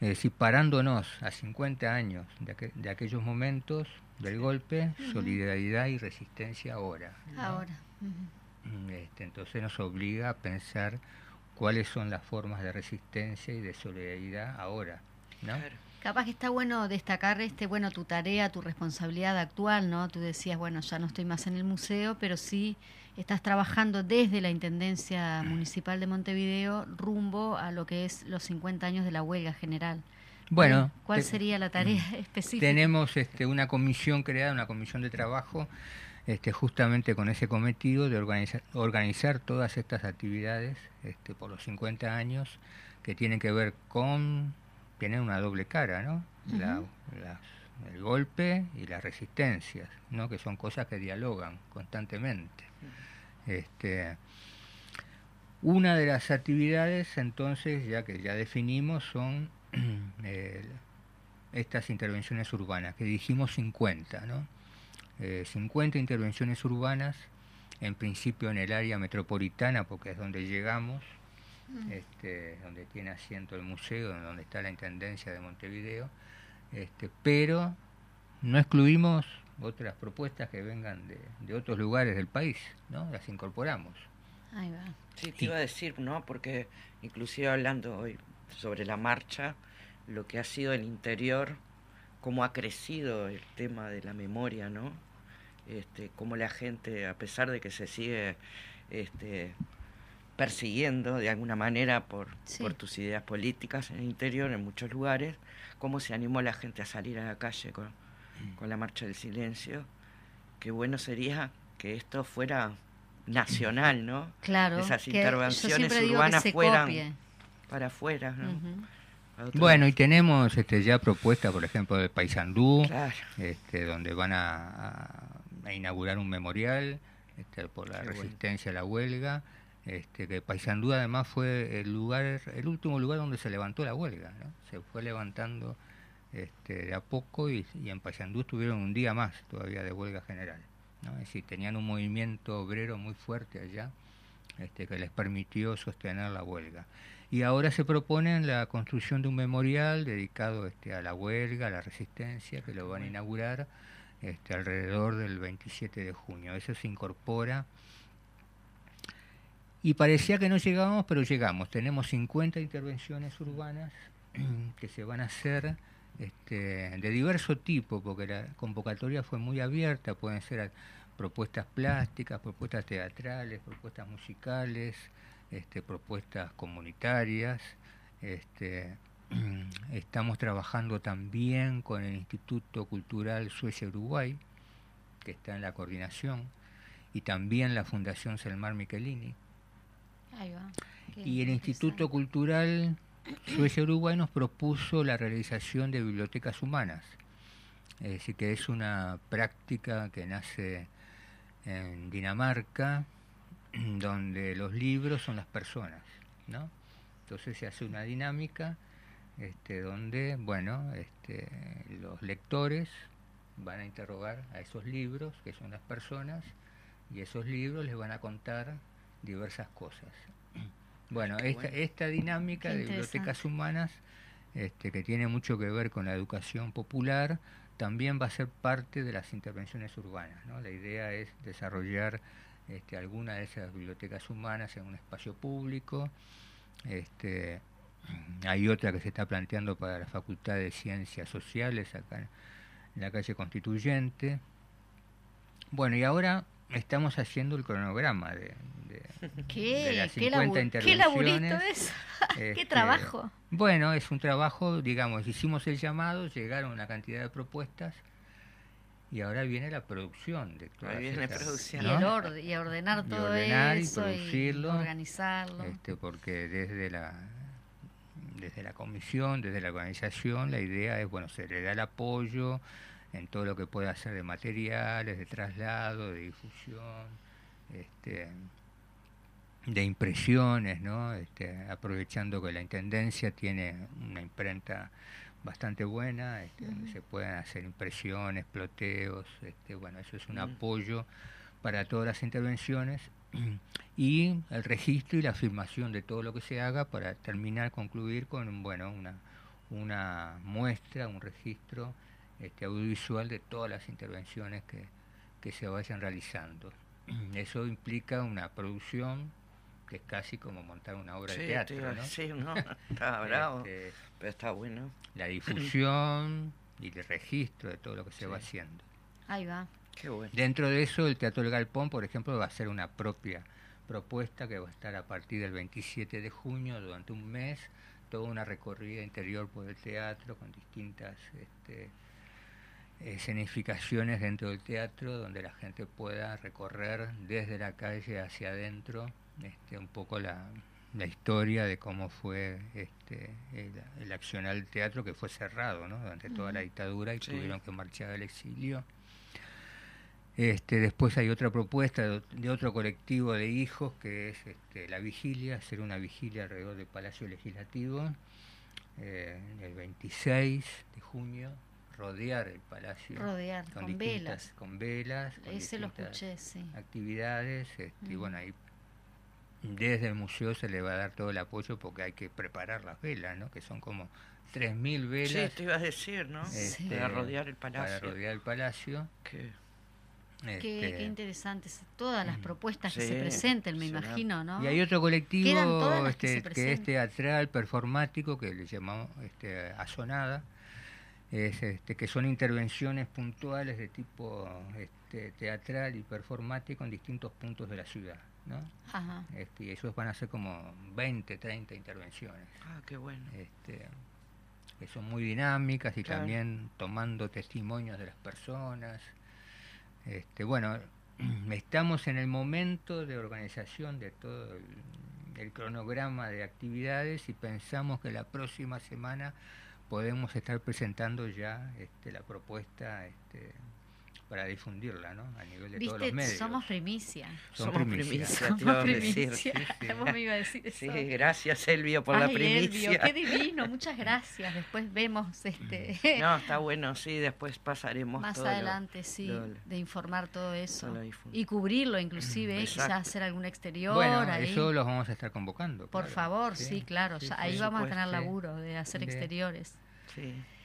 Es decir, parándonos a 50 años de, aqu- de aquellos momentos del golpe, solidaridad y resistencia ahora. ¿no? Ahora. ujú. Este, entonces nos obliga a pensar cuáles son las formas de resistencia y de solidaridad ahora. ¿no? Claro. Capaz que está bueno destacar este, bueno, tu tarea, tu responsabilidad actual, ¿no? Tú decías, bueno, ya no estoy más en el museo, pero sí estás trabajando desde la Intendencia Municipal de Montevideo rumbo a lo que es los 50 años de la huelga general. Bueno, ¿Cuál, te- mm, sería la tarea específica? Tenemos este, una comisión creada, una comisión de trabajo, este, justamente con ese cometido de organizar, organizar todas estas actividades este, por los 50 años que tienen que ver con tienen una doble cara, ¿no? La- el golpe y las resistencias, ¿no? Que son cosas que dialogan constantemente. Este, una de las actividades, entonces, ya que ya definimos, son eh, estas intervenciones urbanas, que dijimos 50, ¿no? Eh, 50 intervenciones urbanas, en principio en el área metropolitana, porque es donde llegamos, este, donde tiene asiento el museo, donde está la Intendencia de Montevideo, este, pero no excluimos otras propuestas que vengan de, de otros lugares del país, ¿no? Las incorporamos. Ahí va. Sí, te iba a decir, ¿no? Porque inclusive hablando hoy sobre la marcha, lo que ha sido el interior, cómo ha crecido el tema de la memoria, ¿no? Este, cómo la gente, a pesar de que se sigue este, persiguiendo de alguna manera por, Sí. por tus ideas políticas en el interior, en muchos lugares, cómo se animó la gente a salir a la calle con, con la marcha del silencio. Qué bueno sería que esto fuera nacional, ¿no? Claro. Esas que intervenciones que urbanas fueran copie. para afuera, ¿no? A otro Bueno, y tenemos este, ya propuestas, por ejemplo, de Paysandú, Claro. este, donde van a, a- a inaugurar un memorial este, por la Qué bueno. resistencia a la huelga. Este, que Paysandú además fue el lugar, el último lugar donde se levantó la huelga, ¿no? Se fue levantando este, de a poco y, y en Paysandú estuvieron un día más todavía de huelga general. ¿no? Es decir, tenían un movimiento obrero muy fuerte allá este, que les permitió sostener la huelga. Y ahora se propone la construcción de un memorial dedicado este, a la huelga, a la resistencia, que lo van a inaugurar este, alrededor del 27 de junio. Eso se incorpora. Y parecía que no llegábamos, pero llegamos. Tenemos 50 intervenciones urbanas que se van a hacer este, de diverso tipo, porque la convocatoria fue muy abierta, pueden ser propuestas plásticas, propuestas teatrales, propuestas musicales, este, propuestas comunitarias. Este, estamos trabajando también con el Instituto Cultural Suecia-Uruguay, que está en la coordinación, y también la Fundación Selmar Michelini. Ahí va. Qué Y el Instituto interesante. Cultural Suecia-Uruguay nos propuso la realización de bibliotecas humanas. Es decir, que es una práctica que nace en Dinamarca, donde los libros son las personas, ¿no? Entonces se hace una dinámica este, donde, bueno, este, los lectores van a interrogar a esos libros, que son las personas, y esos libros les van a contar diversas cosas. Bueno, Qué esta, bueno. esta dinámica Qué de bibliotecas humanas, este, que tiene mucho que ver con la educación popular, también va a ser parte de las intervenciones urbanas. ¿no? La idea es desarrollar este, alguna de esas bibliotecas humanas en un espacio público. Este, hay otra que se está planteando para la Facultad de Ciencias Sociales acá en la calle Constituyente. Bueno, y ahora estamos haciendo el cronograma de, de- de ¿Qué? las ¿Qué, 50 labu- qué laburito intervenciones. es? Este, ¿Qué trabajo? Bueno, es un trabajo, digamos, hicimos el llamado, llegaron una cantidad de propuestas y ahora viene la producción de todas Ahí viene esas, producción. Y, el orde- y ordenar Y todo ordenar y eso producirlo. organizarlo. Este, porque desde la desde la comisión, desde la organización, la idea es, bueno, se le da el apoyo en todo lo que pueda hacer de materiales, de traslado, de difusión, este, de impresiones, ¿no? Este, aprovechando que la intendencia tiene una imprenta bastante buena, este, donde se pueden hacer impresiones, ploteos, este, bueno, eso es un apoyo para todas las intervenciones. Y el registro y la afirmación de todo lo que se haga para terminar, concluir con bueno, una, una muestra, un registro este, audiovisual de todas las intervenciones que, que se vayan realizando. Eso implica una producción que es casi como montar una obra Sí, de teatro, a ¿no? ¿no? Está bravo, Este, pero está bueno. la difusión y el registro de todo lo que se va Sí. haciendo. Ahí va. Qué bueno. Dentro de eso, el Teatro del Galpón, por ejemplo, va a ser una propia propuesta que va a estar a partir del 27 de junio, durante un mes, toda una recorrida interior por el teatro con distintas este, escenificaciones dentro del teatro, donde la gente pueda recorrer desde la calle hacia adentro este, un poco la, la historia de cómo fue este, el, el accionar del teatro que fue cerrado ¿no? durante toda la dictadura y Sí. tuvieron que marchar al exilio. Este, después hay otra propuesta de, de otro colectivo de hijos que es este, la vigilia, hacer una vigilia alrededor del Palacio Legislativo eh, el 26 de junio, rodear el palacio Rodear, con distintas- velas. con velas, con Ese lo escuché, sí. actividades este, y Mm. bueno ahí desde el museo se le va a dar todo el apoyo porque hay que preparar las velas, ¿no? que son como 3.000 Sí, velas te iba a decir, ¿no? Sí. Para rodear el para palacio. rodear el palacio. Que- Qué, este, qué interesantes todas las propuestas que se Sí, presenten, me imagino, ¿no? Y hay otro colectivo las que se este, que, es teatral, performático, que le llamamos este, Azonada, es, este, que son intervenciones puntuales de tipo este, teatral y performático en distintos puntos de la ciudad. ¿no? Ajá. Este, y esos van a ser como 20, 30 intervenciones. Ah, qué bueno. Este, que son muy dinámicas y Claro. también tomando testimonios de las personas. Este, bueno, estamos en el momento de organización de todo el, el cronograma de actividades y pensamos que la próxima semana podemos estar presentando ya este, la propuesta este, para difundirla ¿no? a nivel de todos los Viste, medios. somos primicia. Son Somos primicia, Somos primicia. sí, sí. Me iba a decir eso. Sí, gracias Elvio por la Ay, primicia. Elvio, qué divino, muchas gracias. Después vemos este No, está bueno, sí, después pasaremos más todo lo- adelante, sí, lo- de informar todo eso. lo. Y cubrirlo inclusive, ¿eh? quizás Exacto. hacer algún exterior Bueno, ahí. eso los vamos a estar convocando. Por claro. favor, sí, claro. sí, ya sí. ahí vamos a tener laburo de hacer De- exteriores.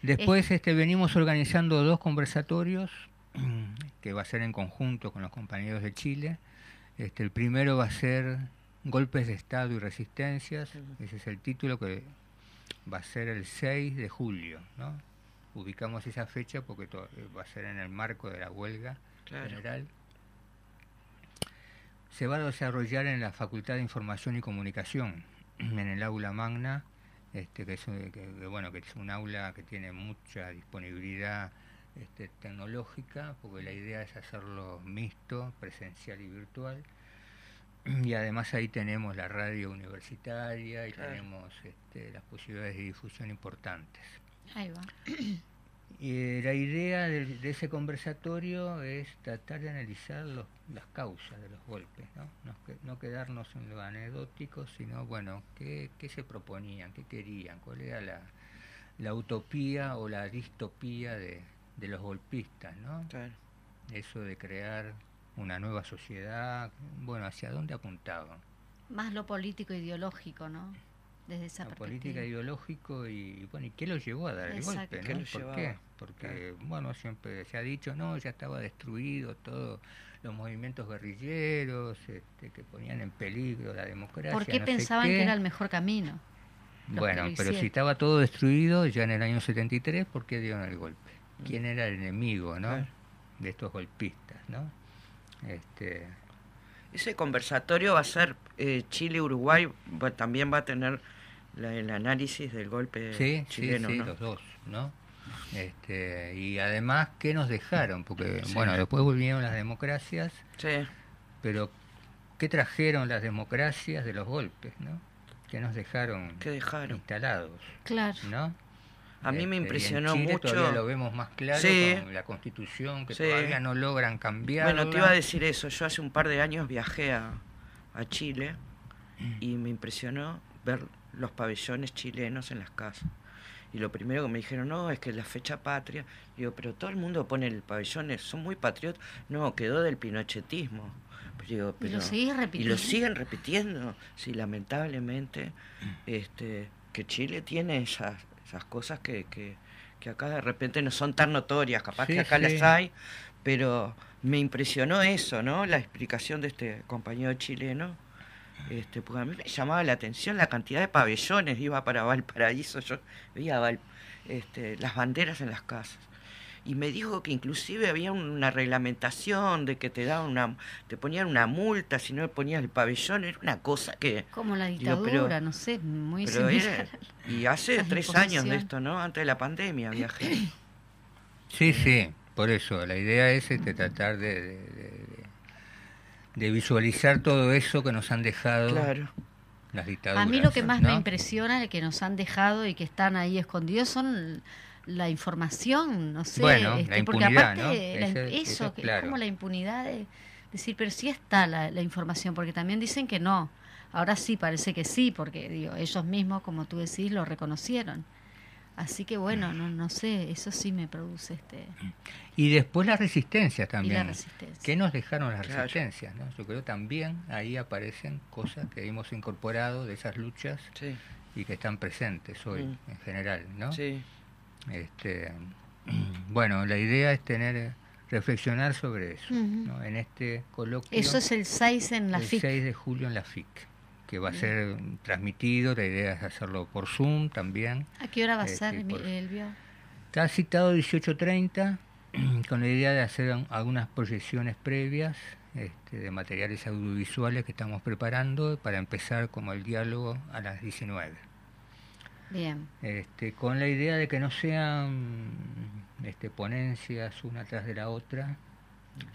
Después este, venimos organizando dos conversatorios que va a ser en conjunto con los compañeros de Chile. Este, el primero va a ser Golpes de Estado y Resistencias, ese es el título que va a ser el 6 de julio. ¿no? Ubicamos esa fecha porque to- va a ser en el marco de la huelga Claro. general. Se va a desarrollar en la Facultad de Información y Comunicación, en el aula magna, este, que, es, un- que- que, bueno, que es un aula que tiene mucha disponibilidad este, tecnológica, porque la idea es hacerlo mixto, presencial y virtual. Y además ahí tenemos la radio universitaria y Claro. tenemos este, las posibilidades de difusión importantes. Ahí va. Y eh, la idea de, de ese conversatorio es tratar de analizar los- las causas de los golpes, ¿no? No, no quedarnos en lo anecdótico, sino, bueno, ¿qué, qué se proponían, qué querían, cuál era la, la utopía o la distopía de, de los golpistas, ¿no? Claro. Eso de crear una nueva sociedad, bueno, ¿hacia dónde apuntaban? Más lo político ideológico, ¿no? Desde esa la perspectiva. política ideológico y bueno y qué lo llevó a dar el Exacto. golpe ¿Qué ¿no? lo ¿Por llevaba? qué? porque bueno siempre se ha dicho no ya estaba destruido todo los movimientos guerrilleros este, que ponían en peligro la democracia ¿Por qué no pensaban qué. que era el mejor camino? bueno pero si estaba todo destruido ya en el año 73 ¿por qué dieron el golpe? ¿Quién era el enemigo no? Claro. de estos golpistas no este Ese conversatorio va a ser eh, Chile-Uruguay, también va a tener la- el análisis del golpe Sí, chileno, sí, sí, ¿no? los dos, ¿no? Este, y además, ¿qué nos dejaron? Porque, Sí. bueno, después volvieron las democracias, Sí, pero ¿qué trajeron las democracias de los golpes, no? ¿Qué nos dejaron ¿qué dejaron? instalados, Claro. no? A mí me Este, y en impresionó Chile mucho. todavía lo vemos más claro Sí. con la constitución, que Sí. todavía no logran cambiar. Bueno, te iba a decir eso. Yo hace un par de años viajé a, a Chile y me impresionó ver los pabellones chilenos en las casas. Y lo primero que me dijeron, no, es que la fecha patria. Digo, pero todo el mundo pone el pabellón, son muy patriotas. No, quedó del pinochetismo. Pues digo, Y lo pero- seguís y repitiendo. lo siguen repitiendo. Sí, lamentablemente, este, que Chile tiene esas, esas cosas que, que, que acá de repente no son tan notorias, capaz Sí, que acá sí. las hay, pero me impresionó eso, ¿no? La explicación de este compañero chileno. Este, porque a mí me llamaba la atención la cantidad de pabellones, iba para Valparaíso, yo veía Val- este, las banderas en las casas. Y me dijo que inclusive había una reglamentación de que te daban una, te ponían una multa si no ponías el pabellón, era una cosa que Como la Digo, dictadura, pero- no sé, muy pero era- y hace tres años de esto, ¿no? Antes de la pandemia viajé. Sí, sí, por eso, la idea es este, tratar de, de- de- de visualizar todo eso que nos han dejado claro. las dictaduras. A mí lo que más me impresiona, que nos han dejado y que están ahí escondidos, son la información, no sé, Bueno, la este, porque aparte ¿no? la- Ese- eso, eso es que claro. es como la impunidad de decir, pero sí está la, la información, porque también dicen que no. Ahora sí parece que sí, porque digo, ellos mismos, como tú decís, lo reconocieron. Así que bueno, no, no sé, eso sí me produce este Y después la resistencia y también. la resistencia. ¿Qué nos dejaron las Claro. resistencias? ¿no? Yo creo también ahí aparecen cosas que hemos incorporado de esas luchas Sí, y que están presentes hoy Mm. en general. ¿no? sí. Este, bueno, la idea es tener reflexionar sobre eso Ujú. ¿no? en este coloquio. Eso es el 6 en la el FIC. 6 de julio en la FIC, que va a ser transmitido, la idea es hacerlo por Zoom también. ¿A qué hora va a Este, ser, por- Elvio? Está citado 18.30 con la idea de hacer un- algunas proyecciones previas este, de materiales audiovisuales que estamos preparando para empezar como el diálogo a las 19. Bien. Este, con la idea de que no sean este, ponencias una tras de la otra,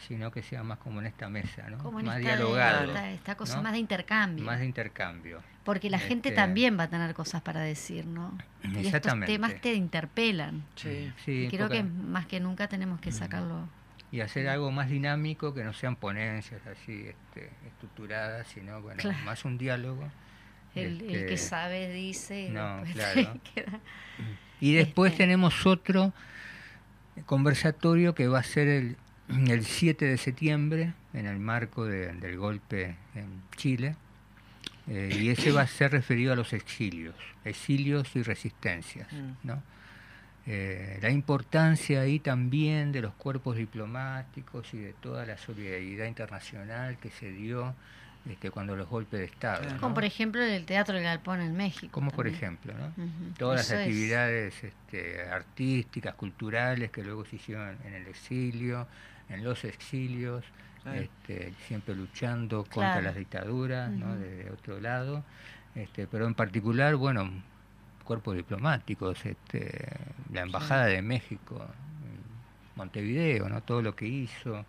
sino que sea más como en esta mesa, ¿no? Como en más esta, dialogado, esta, esta cosa ¿no? más de intercambio. más de intercambio. Porque la gente Este, también va a tener cosas para decir, ¿no? Y estos Exactamente. temas te interpelan. Sí. Sí, y creo porque- que más que nunca tenemos que sacarlo. y hacer algo más dinámico que no sean ponencias así este, estructuradas, sino bueno, Claro. más un diálogo. El, el Este, que sabe dice y no, después claro. queda- Y después Este. tenemos otro conversatorio que va a ser el, el 7 de septiembre, en el marco de- del golpe en Chile, eh, y ese va a ser referido a los exilios, exilios y resistencias. Mm. ¿no? Eh, la importancia ahí también de los cuerpos diplomáticos y de toda la solidaridad internacional que se dio este, cuando los golpes de Estado. Claro. ¿no? Como por ejemplo el Teatro del Galpón en México. Como por ejemplo, ¿no? Todas Eso las es- actividades este, artísticas, culturales que luego se hicieron en el exilio, en los exilios, Claro. este, siempre luchando contra las dictaduras, ¿no? Ujú. de otro lado, este, pero en particular, bueno, cuerpos diplomáticos, este, la Embajada de México Montevideo, ¿no? todo lo que hizo,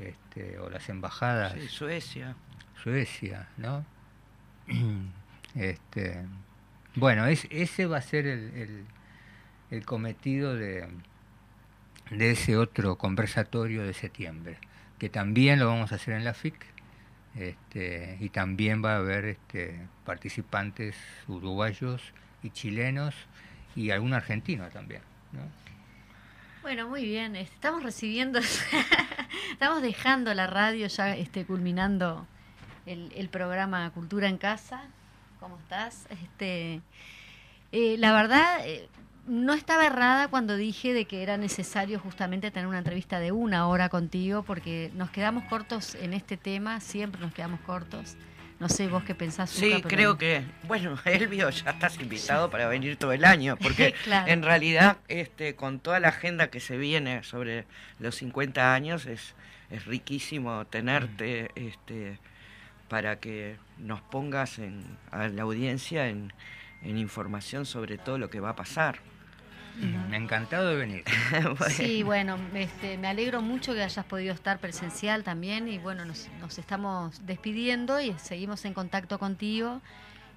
este, o las embajadas Sí, Suecia. Suecia, ¿no? este, bueno, es, ese va a ser el, el- cometido de, de ese otro conversatorio de septiembre, que también lo vamos a hacer en la FIC, este, y también va a haber este, participantes uruguayos y chilenos y algún argentino también. ¿no? Bueno, muy bien. Estamos recibiendo, estamos dejando la radio ya este, culminando el, el programa Cultura en Casa. ¿Cómo estás? Este, eh, la verdad, eh, no estaba errada cuando dije de que era necesario justamente tener una entrevista de una hora contigo, porque nos quedamos cortos en este tema, siempre nos quedamos cortos. No sé vos qué pensás. Sí, Zucca, pero- creo que, bueno, Elvio, ya estás invitado para venir todo el año, porque Claro. en realidad, este, con toda la agenda que se viene sobre los 50 años, es, es riquísimo tenerte este, para que nos pongas en, a la audiencia en, en información sobre todo lo que va a pasar. Encantado de venir. Sí, bueno, este, me alegro mucho que hayas podido estar presencial también y bueno, nos, nos estamos despidiendo y seguimos en contacto contigo.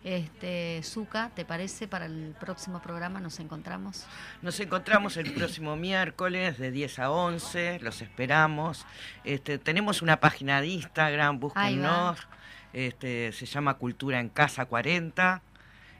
Este, Zuka, ¿te parece? Para el próximo programa nos encontramos. Nos encontramos el próximo miércoles de 10 a 11, los esperamos. Este, tenemos una página de Instagram, búsquennos. Este, se llama Cultura en Casa 40.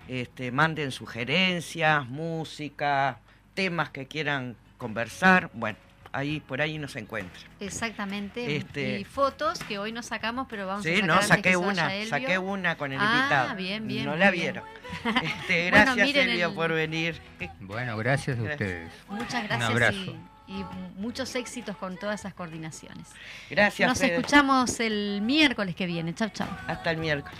Este, manden sugerencias, música, temas que quieran conversar. Bueno, ahí por ahí nos encuentran. Exactamente. Este- Y fotos que hoy no sacamos, pero vamos a Sí, sacar no, saqué una, saqué una con el Ah, invitado. bien, bien, No la vieron. Este, Bueno, gracias, Elvio, el- por venir. Bueno, gracias a Gracias. ustedes. Muchas Un gracias abrazo. y, y muchos éxitos con todas esas coordinaciones. Gracias, Nos Fede. escuchamos el miércoles que viene. Chau, chau. Hasta el miércoles.